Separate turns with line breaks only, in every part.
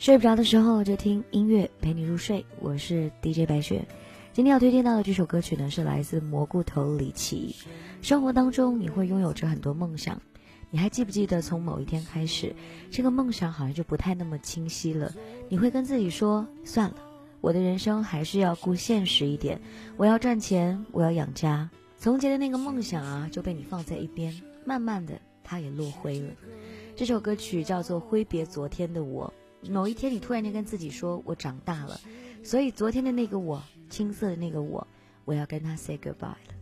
睡不着的时候就听音乐陪你入睡，我是 DJ 白雪。今天要推荐到的这首歌曲呢，是来自蘑菇头李琦。生活当中你会拥有着很多梦想，你还记不记得从某一天开始，这个梦想好像就不太那么清晰了？你会跟自己说，算了，我的人生还是要顾现实一点，我要赚钱，我要养家。从前的那个梦想啊，就被你放在一边，慢慢的它也落灰了。这首歌曲叫做《挥别昨天的我》。某一天，你突然间跟自己说：“我长大了，所以昨天的那个我，青涩的那个我，我要跟他 say goodbye 了。”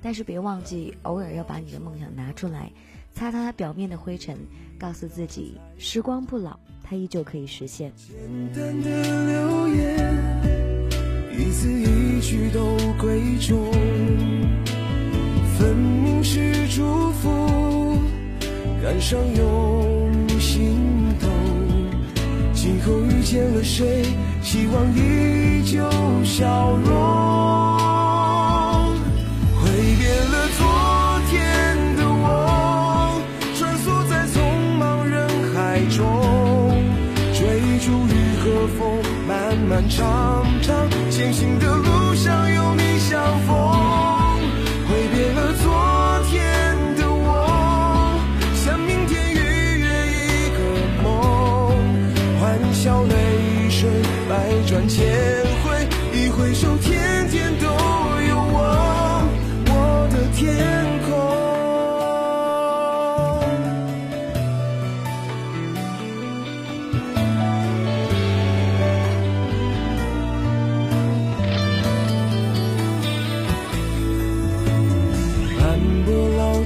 但是别忘记，偶尔要把你的梦想拿出来，擦擦它表面的灰尘，告诉自己，时光不老，它依旧可以实现。
简单的留言，一字一句都贵重，分明是祝福，感伤用心。今后遇见了谁，希望依旧笑容。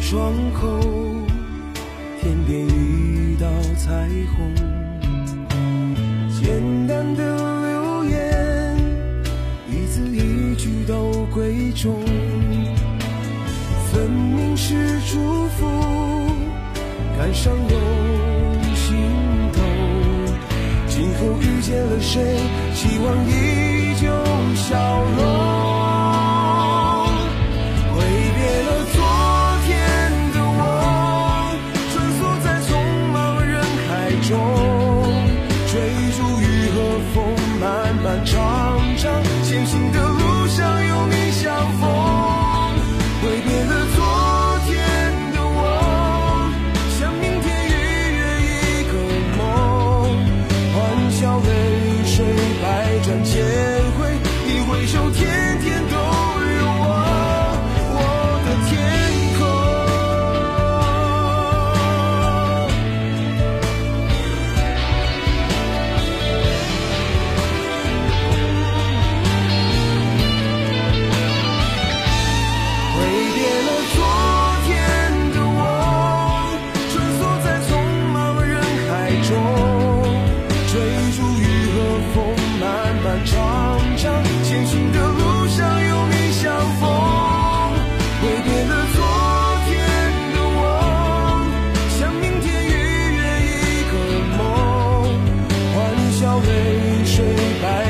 窗口，天边一道彩虹，简单的留言，一字一句都。贵重，分明是祝福，感伤又心头。今后遇见了谁，希望依旧笑容。长长前行的路上有你相逢挥别了昨天的我向明天预约一个梦欢笑泪水百转千回你回首天笑泪水拍